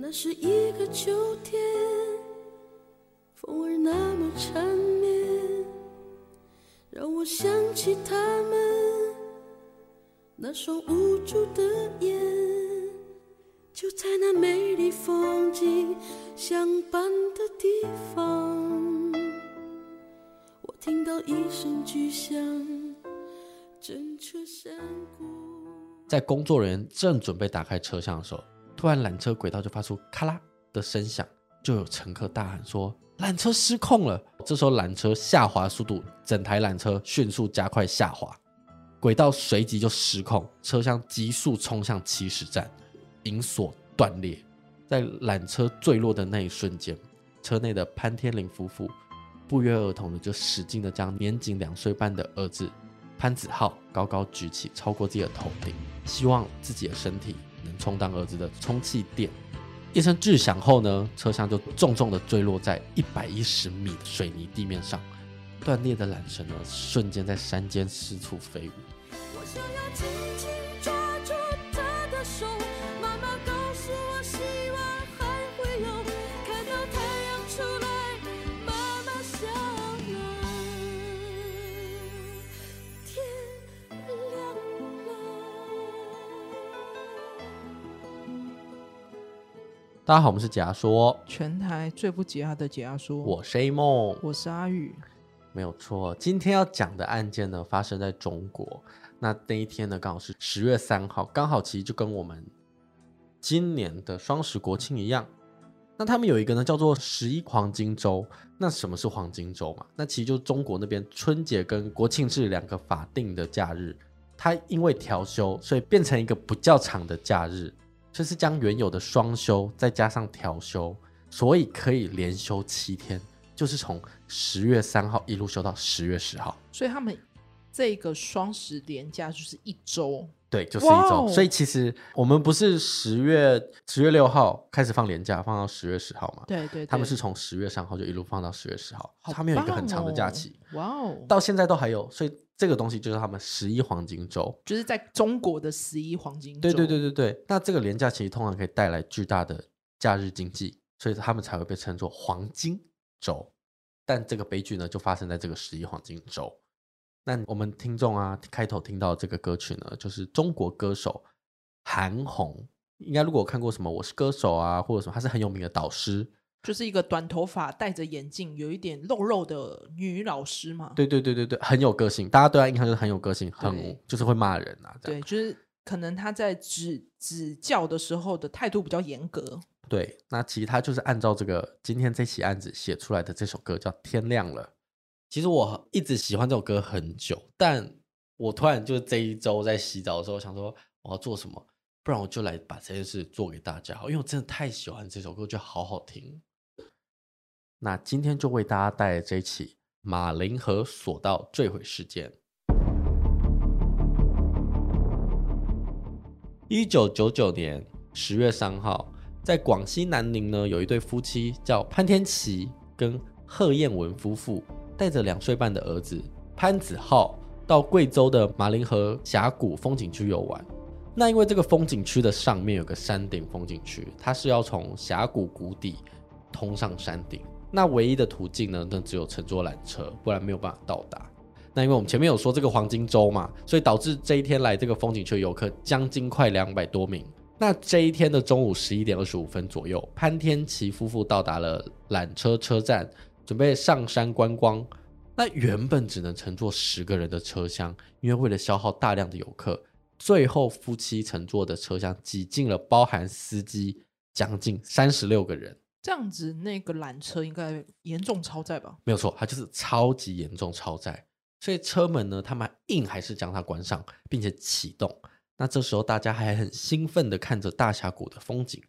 那是一个秋天，风儿那么缠绵，让我想起他们那双无助的眼。就在那美丽风景相伴的地方，我听到一声巨响，震彻山谷。在工作人员正准备打开车厢的时候。突然，缆车轨道就发出咔啦的声响，就有乘客大喊说：“缆车失控了！”这时候，缆车下滑速度，整台缆车迅速加快下滑，轨道随即就失控，车厢急速冲向起始站，引锁断裂。在缆车坠落的那一瞬间，车内的潘天林夫妇不约而同的就使劲的将年仅两岁半的儿子潘子浩高高举起，超过自己的头顶，希望自己的身体。能充当儿子的充气垫，一声巨响后呢，车厢就重重的坠落在一百一十米的水泥地面上，断裂的缆绳呢，瞬间在山间四处飞舞。大家好，我们是解压说，全台最不解压的解压说。我是 A 梦，我是阿宇，没有错。今天要讲的案件呢，发生在中国。那那一天呢，刚好是十月三号，刚好其实就跟我们今年的双十国庆一样。那他们有一个呢，叫做十一黄金周。那什么是黄金周嘛？那其实就是中国那边春节跟国庆是两个法定的假日，它因为调休，所以变成一个不较长的假日。就是将原有的双休再加上调休，所以可以连休七天，就是从十月三号一路休到十月十号。所以他们这个双十连假就是一周，对，就是一周。Wow! 所以其实我们不是十月十月六号开始放连假，放到十月十号嘛？对，对对，他们是从十月三号就一路放到十月十号，哦、他们有一个很长的假期。哇哦，到现在都还有，所以。这个东西就是他们十一黄金周，就是在中国的十一黄金周。对对对对对。那这个连假其实通常可以带来巨大的假日经济，所以他们才会被称作黄金周。但这个悲剧呢，就发生在这个十一黄金周。那我们听众啊，开头听到这个歌曲呢，就是中国歌手韩红。应该如果看过什么《我是歌手》啊，或者什么，她是很有名的导师。就是一个短头发、戴着眼镜、有一点肉肉的女老师嘛。对对对对对，很有个性，大家对她印象就是很有个性，很就是会骂人啊。对，就是可能她在指指教的时候的态度比较严格。对，那其实她就是按照这个今天这起案子写出来的这首歌叫《天亮了》。其实我一直喜欢这首歌很久，但我突然就这一周在洗澡的时候想说我要做什么，不然我就来把这件事做给大家，因为我真的太喜欢这首歌，觉得好好听。那今天就为大家带来这一起马林河索道坠毁事件。一九九九年十月三号，在广西南宁呢，有一对夫妻叫潘天琪跟贺燕文夫妇，带着两岁半的儿子潘子浩到贵州的马林河峡谷风景区游玩。那因为这个风景区的上面有个山顶风景区，它是要从峡谷谷底通上山顶。那唯一的途径呢，那只有乘坐缆车，不然没有办法到达。那因为我们前面有说这个黄金周嘛，所以导致这一天来这个风景区的游客将近快两百多名。那这一天的中午十一点二十五分左右，潘天琪夫妇到达了缆车车站，准备上山观光。那原本只能乘坐十个人的车厢，因为为了消耗大量的游客，最后夫妻乘坐的车厢挤进了包含司机将近三十六个人。这样子，那个缆车应该严重超载吧？没有错，它就是超级严重超载。所以车门呢，他们硬还是将它关上，并且启动。那这时候大家还很兴奋的看着大峡谷的风景。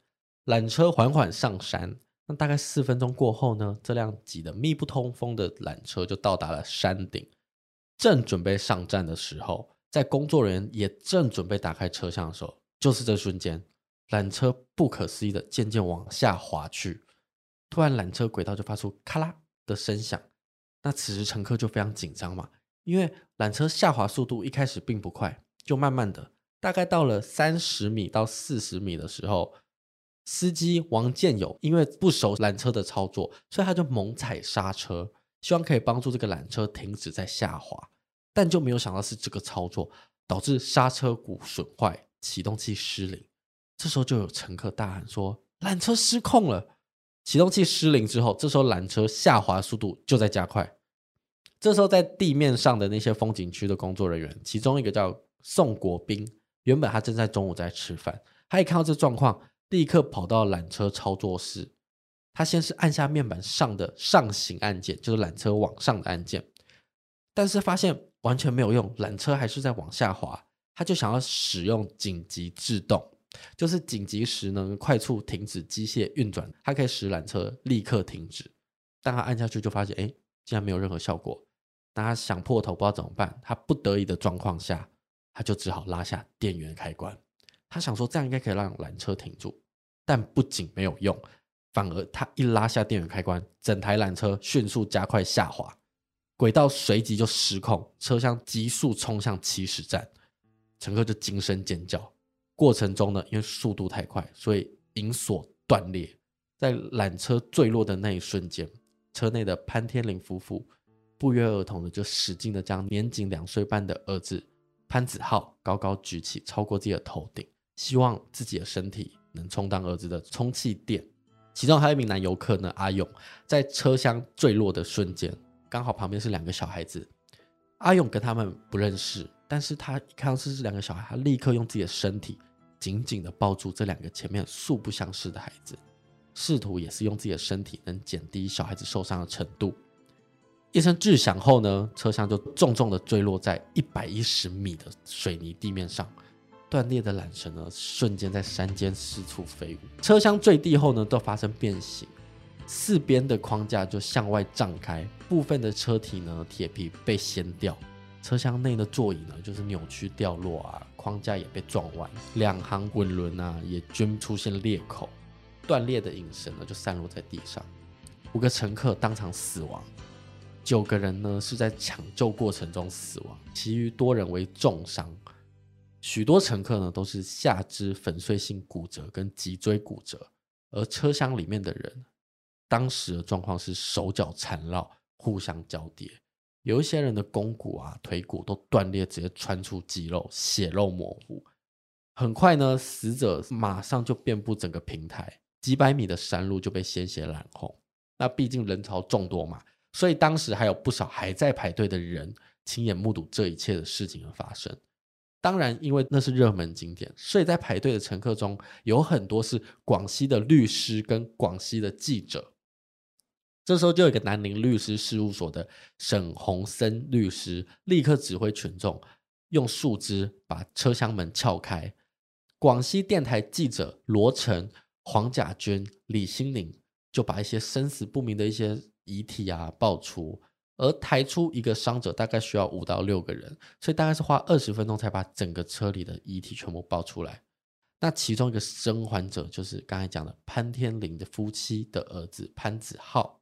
缆车缓缓上山，那大概四分钟过后呢，这辆挤得密不通风的缆车就到达了山顶。正准备上站的时候，在工作人员也正准备打开车厢的时候，就是这瞬间。缆车不可思议的渐渐往下滑去，突然缆车轨道就发出咔啦的声响。那此时乘客就非常紧张嘛，因为缆车下滑速度一开始并不快，就慢慢的，大概到了三十米到四十米的时候，司机王建友因为不熟缆车的操作，所以他就猛踩刹车，希望可以帮助这个缆车停止在下滑，但就没有想到是这个操作导致刹车鼓损坏，启动器失灵。这时候就有乘客大喊说：“缆车失控了！”启动器失灵之后，这时候缆车下滑速度就在加快。这时候在地面上的那些风景区的工作人员，其中一个叫宋国斌，原本他正在中午在吃饭，他一看到这状况。立刻跑到缆车操作室，他先是按下面板上的上行按键，就是缆车往上的按键，但是发现完全没有用，缆车还是在往下滑。他就想要使用紧急制动，就是紧急时能快速停止机械运转，它可以使缆车立刻停止。但他按下去就发现，哎，竟然没有任何效果。那他想破头不知道怎么办，他不得已的状况下，他就只好拉下电源开关。他想说这样应该可以让缆车停住，但不仅没有用，反而他一拉下电源开关，整台缆车迅速加快下滑，轨道随即就失控，车厢急速冲向起始站，乘客就惊声尖叫。过程中呢，因为速度太快，所以引锁断裂，在缆车坠落的那一瞬间，车内的潘天林夫妇不约而同的就使劲的将年仅两岁半的儿子潘子浩高高举起，超过自己的头顶。希望自己的身体能充当儿子的充气垫。其中还有一名男游客呢，阿勇，在车厢坠落的瞬间，刚好旁边是两个小孩子。阿勇跟他们不认识，但是他一看到是这两个小孩，他立刻用自己的身体紧紧的抱住这两个前面素不相识的孩子，试图也是用自己的身体能减低小孩子受伤的程度。一声巨响后呢，车厢就重重的坠落在一百一十米的水泥地面上。断裂的缆绳呢，瞬间在山间四处飞舞。车厢坠地后呢，都发生变形，四边的框架就向外胀开，部分的车体呢，铁皮被掀掉，车厢内的座椅呢，就是扭曲掉落啊，框架也被撞弯，两行滚轮啊，也均出现裂口，断裂的引绳呢，就散落在地上，五个乘客当场死亡，九个人呢是在抢救过程中死亡，其余多人为重伤。许多乘客呢都是下肢粉碎性骨折跟脊椎骨折，而车厢里面的人当时的状况是手脚缠绕，互相交叠，有一些人的肱骨啊、腿骨都断裂，直接穿出肌肉，血肉模糊。很快呢，死者马上就遍布整个平台，几百米的山路就被鲜血染红。那毕竟人潮众多嘛，所以当时还有不少还在排队的人亲眼目睹这一切的事情的发生。当然，因为那是热门景点，所以在排队的乘客中有很多是广西的律师跟广西的记者。这时候，就有一个南宁律师事务所的沈鸿森律师立刻指挥群众用树枝把车厢门撬开。广西电台记者罗成、黄甲军、李新宁就把一些生死不明的一些遗体啊爆出。而抬出一个伤者大概需要五到六个人，所以大概是花二十分钟才把整个车里的遗体全部抱出来。那其中一个生还者就是刚才讲的潘天林的夫妻的儿子潘子浩。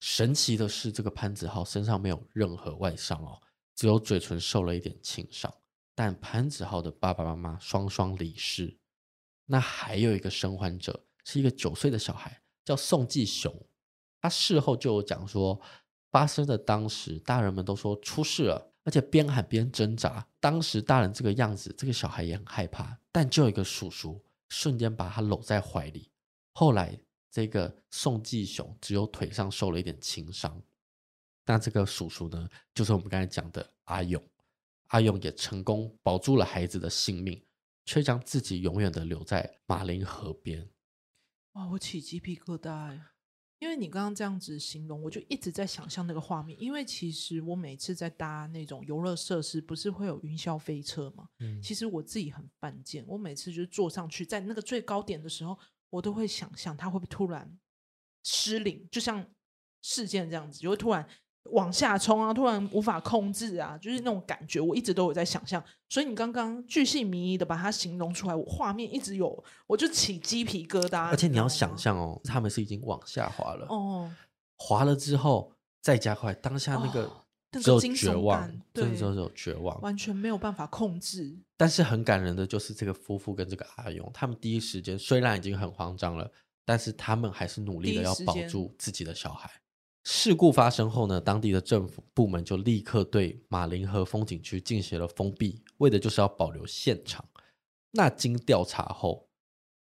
神奇的是，这个潘子浩身上没有任何外伤哦，只有嘴唇受了一点轻伤。但潘子浩的爸爸妈妈双双离世。那还有一个生还者是一个九岁的小孩，叫宋继雄。他事后就有讲说。发生的当时，大人们都说出事了，而且边喊边挣扎。当时大人这个样子，这个小孩也很害怕。但就有一个叔叔瞬间把他搂在怀里。后来，这个宋继雄只有腿上受了一点轻伤。那这个叔叔呢，就是我们刚才讲的阿勇。阿勇也成功保住了孩子的性命，却将自己永远的留在马林河边。哇，我起鸡皮疙瘩呀！因为你刚刚这样子形容，我就一直在想象那个画面。因为其实我每次在搭那种游乐设施，不是会有云霄飞车嘛？嗯，其实我自己很犯贱，我每次就是坐上去，在那个最高点的时候，我都会想象它会不会突然失灵，就像事件这样子，就会突然。往下冲啊！突然无法控制啊，就是那种感觉，我一直都有在想象。所以你刚刚巨细靡遗的把它形容出来，我画面一直有，我就起鸡皮疙瘩。而且你要想象哦，他们是已经往下滑了，哦，滑了之后再加快，当下那个只有绝望，真的只有绝望，完全没有办法控制。但是很感人的就是这个夫妇跟这个阿勇，他们第一时间虽然已经很慌张了，但是他们还是努力的要保住自己的小孩。事故发生后呢，当地的政府部门就立刻对马林河风景区进行了封闭，为的就是要保留现场。那经调查后，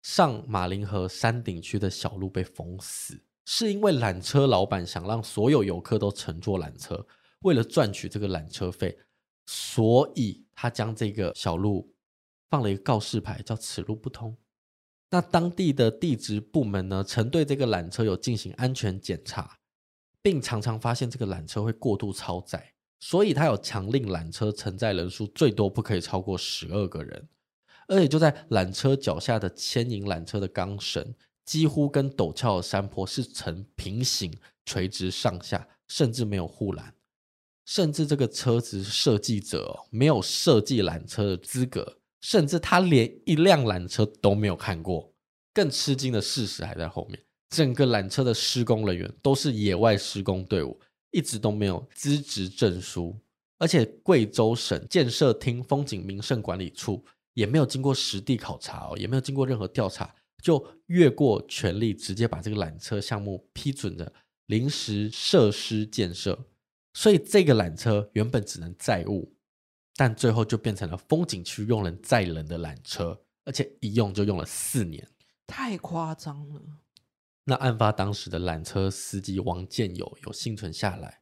上马林河山顶区的小路被封死，是因为缆车老板想让所有游客都乘坐缆车。为了赚取这个缆车费，所以他将这个小路放了一个告示牌，叫“此路不通”。那当地的地质部门呢，曾对这个缆车有进行安全检查，并常常发现这个缆车会过度超载，所以他有强令缆车承载人数最多不可以超过十二个人。而且就在缆车脚下的牵引缆车的钢绳，几乎跟陡峭的山坡是呈平行垂直上下，甚至没有护栏。甚至这个车子设计者，没有设计缆车的资格，甚至他连一辆缆车都没有看过。更吃惊的事实还在后面，整个缆车的施工人员都是野外施工队伍，一直都没有资质证书，而且贵州省建设厅风景名胜管理处也没有经过实地考察哦，也没有经过任何调查，就越过权力，直接把这个缆车项目批准的临时设施建设。所以这个缆车原本只能载物，但最后就变成了风景区用人载人的缆车，而且一用就用了四年，太夸张了。那案发当时的缆车司机王建友有幸存下来，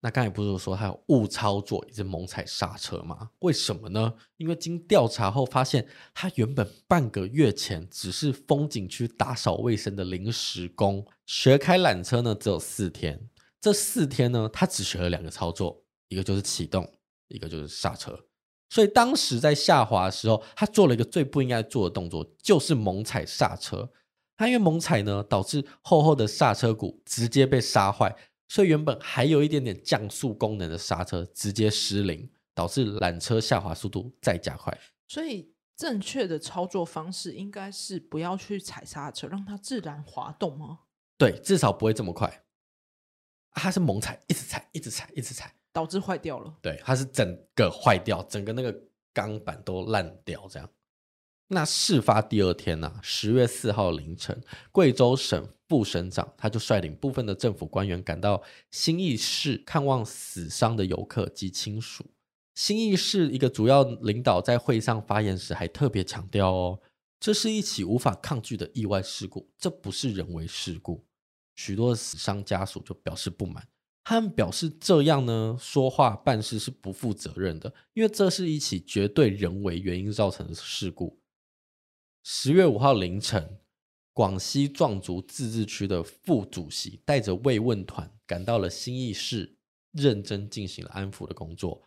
那刚才不是说他有误操作，一直猛踩刹车吗？为什么呢？因为经调查后发现，他原本半个月前只是风景区打扫卫生的临时工，学开缆车呢只有四天。这四天呢，他只学了两个操作，一个就是启动，一个就是刹车。所以当时在下滑的时候，他做了一个最不应该做的动作，就是猛踩刹车。他因为猛踩呢，导致厚厚的刹车鼓直接被刹坏，所以原本还有一点点降速功能的刹车直接失灵，导致缆车下滑速度再加快。所以正确的操作方式应该是不要去踩刹车，让它自然滑动吗？对，至少不会这么快。它是猛踩，一直踩，一直踩，一直踩，导致坏掉了。对，它是整个坏掉，整个那个钢板都烂掉这样。那事发第二天呢、啊，十月四号凌晨，贵州省副省长他就率领部分的政府官员赶到兴义市看望死伤的游客及亲属。兴义市一个主要领导在会上发言时还特别强调哦，这是一起无法抗拒的意外事故，这不是人为事故。许多死伤家属就表示不满，他们表示这样呢，说话办事是不负责任的，因为这是一起绝对人为原因造成的事故。十月五号凌晨，广西壮族自治区的副主席带着慰问团赶到了兴义市，认真进行了安抚的工作。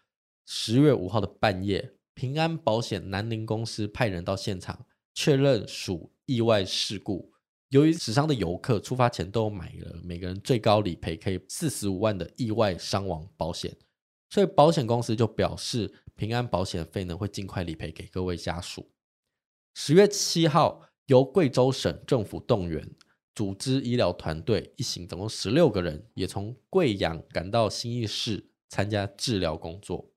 十月五号的半夜，平安保险南宁公司派人到现场确认属意外事故。由于死伤的游客出发前都买了每个人最高理赔可以四十五万的意外伤亡保险，所以保险公司就表示平安保险费呢会尽快理赔给各位家属。十月七号，由贵州省政府动员组织医疗团队一行，总共十六个人，也从贵阳赶到兴义市参加治疗工作。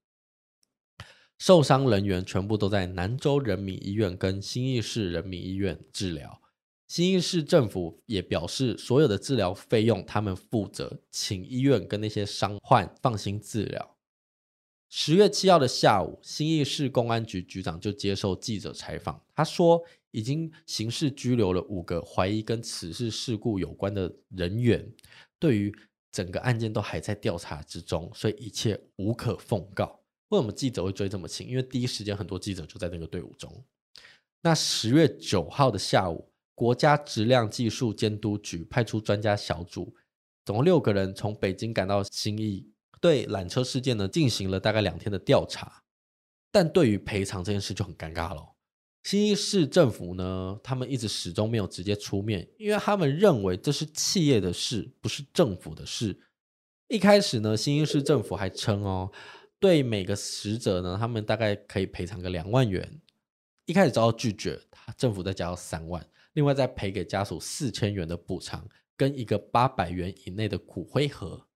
受伤人员全部都在南州人民医院跟兴义市人民医院治疗。兴义市政府也表示，所有的治疗费用他们负责，请医院跟那些伤患放心治疗。十月七号的下午，兴义市公安局局长就接受记者采访，他说已经刑事拘留了五个怀疑跟此事事故有关的人员，对于整个案件都还在调查之中，所以一切无可奉告。为什么记者会追这么勤？因为第一时间很多记者就在那个队伍中。那十月九号的下午。国家质量技术监督局派出专家小组，总共六个人从北京赶到兴义，对缆车事件呢进行了大概两天的调查。但对于赔偿这件事就很尴尬了。兴义市政府呢，他们一直始终没有直接出面，因为他们认为这是企业的事，不是政府的事。一开始呢，兴义市政府还称哦，对每个死者呢，他们大概可以赔偿个两万元。一开始遭到拒绝，他政府再加到三万。另外再赔给家属四千元的补偿，跟一个八百元以内的骨灰盒。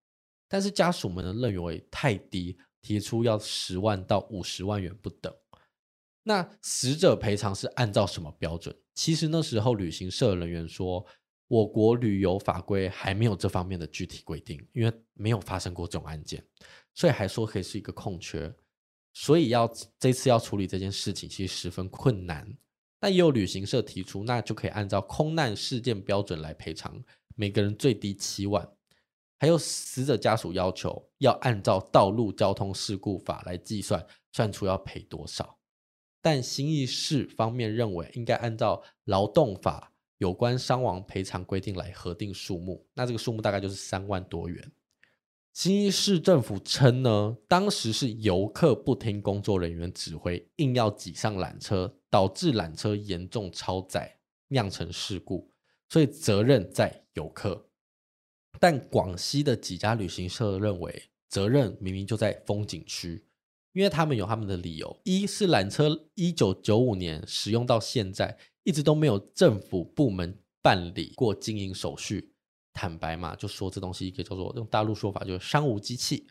但是家属们呢认为太低，提出要十万到五十万元不等。那死者赔偿是按照什么标准？其实那时候旅行社人员说，我国旅游法规还没有这方面的具体规定，因为没有发生过这种案件，所以还说可以是一个空缺，所以要这次要处理这件事情其实十分困难。但也有旅行社提出，那就可以按照空难事件标准来赔偿，每个人最低七万。还有死者家属要求要按照道路交通事故法来计算，算出要赔多少。但新义市方面认为，应该按照劳动法有关伤亡赔偿规定来核定数目。那这个数目大概就是三万多元。新义市政府称呢，当时是游客不听工作人员指挥，硬要挤上缆车，导致缆车严重超载，酿成事故，所以责任在游客。但广西的几家旅行社认为，责任明明就在风景区，因为他们有他们的理由：一是缆车一九九五年使用到现在，一直都没有政府部门办理过经营手续，坦白嘛，就说这东西一个叫做用大陆说法就是商务机器。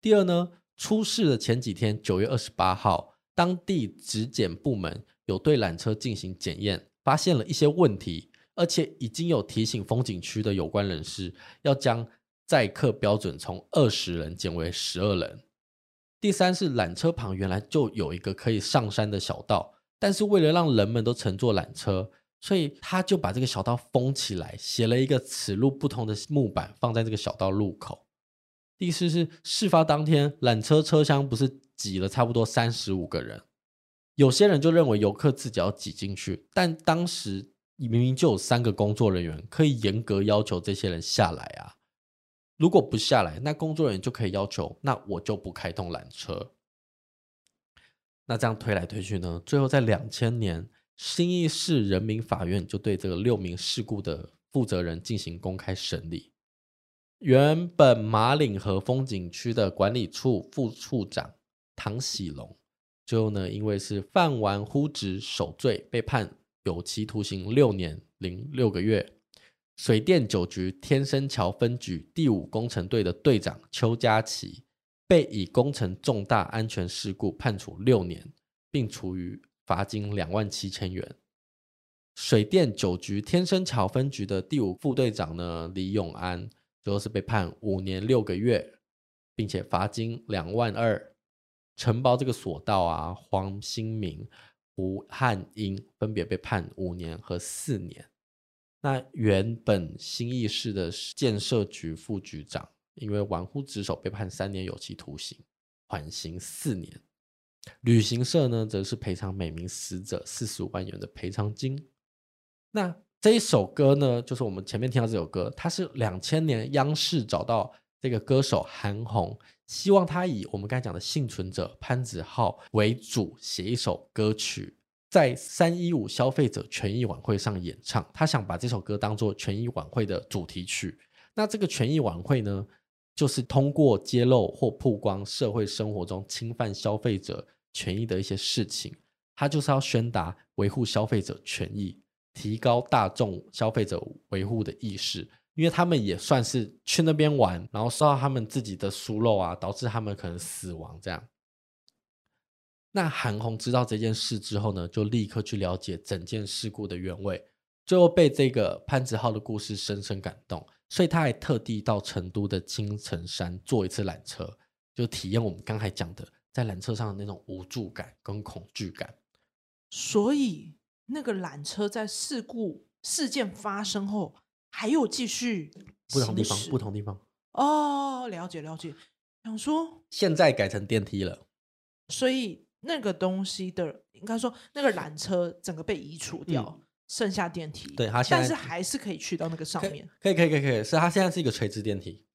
第二呢，出事的前几天，九月二十八号，当地质检部门有对缆车进行检验，发现了一些问题。而且已经有提醒风景区的有关人士，要将载客标准从二十人减为十二人。第三是缆车旁原来就有一个可以上山的小道，但是为了让人们都乘坐缆车，所以他就把这个小道封起来，写了一个此路不通的木板放在这个小道路口。第四是事发当天缆车车厢不是挤了差不多三十五个人，有些人就认为游客自己要挤进去，但当时。你明明就有三个工作人员，可以严格要求这些人下来啊！如果不下来，那工作人员就可以要求，那我就不开动缆车。那这样推来推去呢？最后在两千年，新义市人民法院就对这个六名事故的负责人进行公开审理。原本马岭河风景区的管理处副处长唐喜龙，最后呢，因为是犯玩忽职守罪，被判。有期徒刑六年零六个月，水电九局天生桥分局第五工程队的队长邱家琪被以工程重大安全事故判处六年，并处于罚金两万七千元。水电九局天生桥分局的第五副队长呢，李永安最后是被判五年六个月，并且罚金两万二。承包这个索道啊，黄新明。胡汉英分别被判五年和四年。那原本新义市的建设局副局长，因为玩忽职守被判三年有期徒刑，缓刑四年。旅行社呢，则是赔偿每名死者四十五万元的赔偿金。那这一首歌呢，就是我们前面听到这首歌，它是两千年央视找到这个歌手韩红。希望他以我们刚才讲的幸存者潘子浩为主写一首歌曲，在三一五消费者权益晚会上演唱。他想把这首歌当做权益晚会的主题曲。那这个权益晚会呢，就是通过揭露或曝光社会生活中侵犯消费者权益的一些事情，他就是要宣达维护消费者权益，提高大众消费者维护的意识。因为他们也算是去那边玩，然后受到他们自己的疏漏啊，导致他们可能死亡这样。那韩红知道这件事之后呢，就立刻去了解整件事故的原委，最后被这个潘子浩的故事深深感动，所以他还特地到成都的青城山坐一次缆车，就体验我们刚才讲的在缆车上的那种无助感跟恐惧感。所以那个缆车在事故事件发生后。还有继续不同地方，不同地方哦，了解了解。想说现在改成电梯了，所以那个东西的应该说那个缆车整个被移除掉，嗯、剩下电梯。对，它现在但是还是可以去到那个上面，可以可以可以可以。是它现在是一个垂直电梯。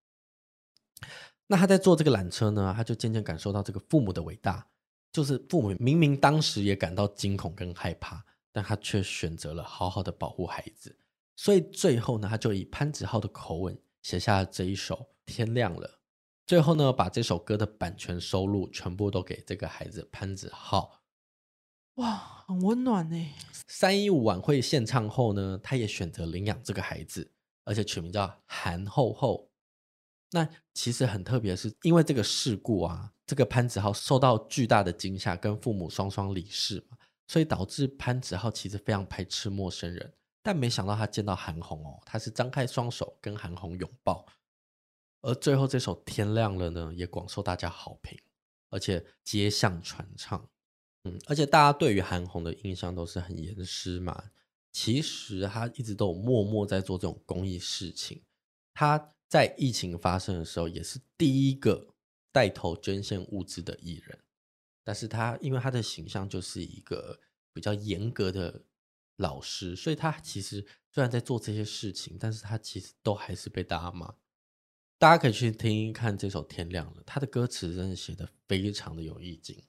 那他在坐这个缆车呢，他就渐渐感受到这个父母的伟大，就是父母明明当时也感到惊恐跟害怕，但他却选择了好好的保护孩子。所以最后呢，他就以潘子浩的口吻写下了这一首《天亮了》。最后呢，把这首歌的版权收入全部都给这个孩子潘子浩。哇，很温暖呢。三一五晚会献唱后呢，他也选择领养这个孩子，而且取名叫韩厚厚。那其实很特别的是，因为这个事故啊，这个潘子浩受到巨大的惊吓，跟父母双双离世嘛，所以导致潘子浩其实非常排斥陌生人。但没想到他见到韩红哦，他是张开双手跟韩红拥抱。而最后这首《天亮了》呢，也广受大家好评，而且街巷传唱。嗯，而且大家对于韩红的印象都是很严师嘛，其实他一直都有默默在做这种公益事情。他在疫情发生的时候，也是第一个带头捐献物资的艺人。但是他因为他的形象就是一个比较严格的老师，所以他其实虽然在做这些事情，但是他其实都还是被大家骂。大家可以去听一看这首《天亮了》，他的歌词真的写得非常的有意境，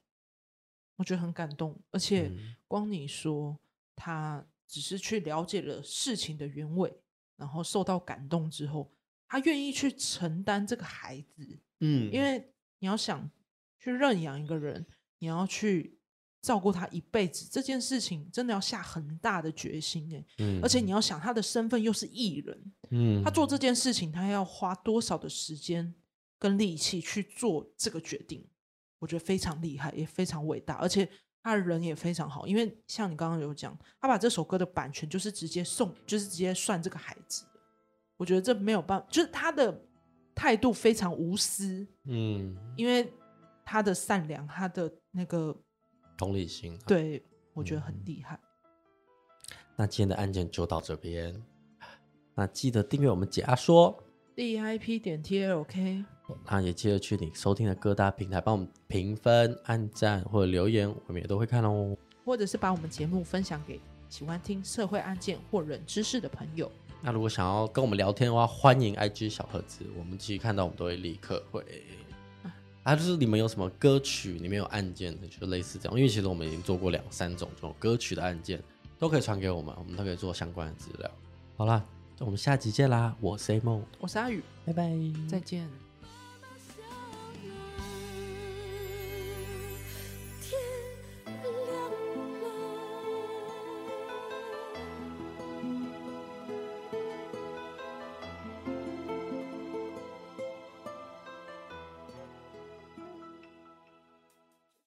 我觉得很感动。而且光你说他只是去了解了事情的原委，然后受到感动之后，他愿意去承担这个孩子，嗯，因为你要想去认养一个人，你要去。照顾他一辈子这件事情，真的要下很大的决心哎，嗯，而且你要想他的身份又是艺人，嗯，他做这件事情，他要花多少的时间跟力气去做这个决定？我觉得非常厉害，也非常伟大，而且他的人也非常好。因为像你刚刚有讲，他把这首歌的版权就是直接送，就是直接算这个孩子。我觉得这没有办法，就是他的态度非常无私，嗯，因为他的善良，他的那个。同理心，对，我觉得很厉害。嗯。那今天的案件就到这边，那记得订阅我们解压说 DIP 点 TLK，那也记得去你收听的各大平台帮我们评分、按赞或者留言，我们也都会看哦。或者是把我们节目分享给喜欢听社会案件或冷知识的朋友。那如果想要跟我们聊天的话，欢迎 IG 小盒子，我们其实看到我们都会立刻会。啊，就是你们有什么歌曲里面有案件的，就类似这样，因为其实我们已经做过两三种这种歌曲的案件，都可以传给我们，我们都可以做相关的资料。好啦，我们下集见啦！我是 A 梦，我是阿宇，拜拜，再见。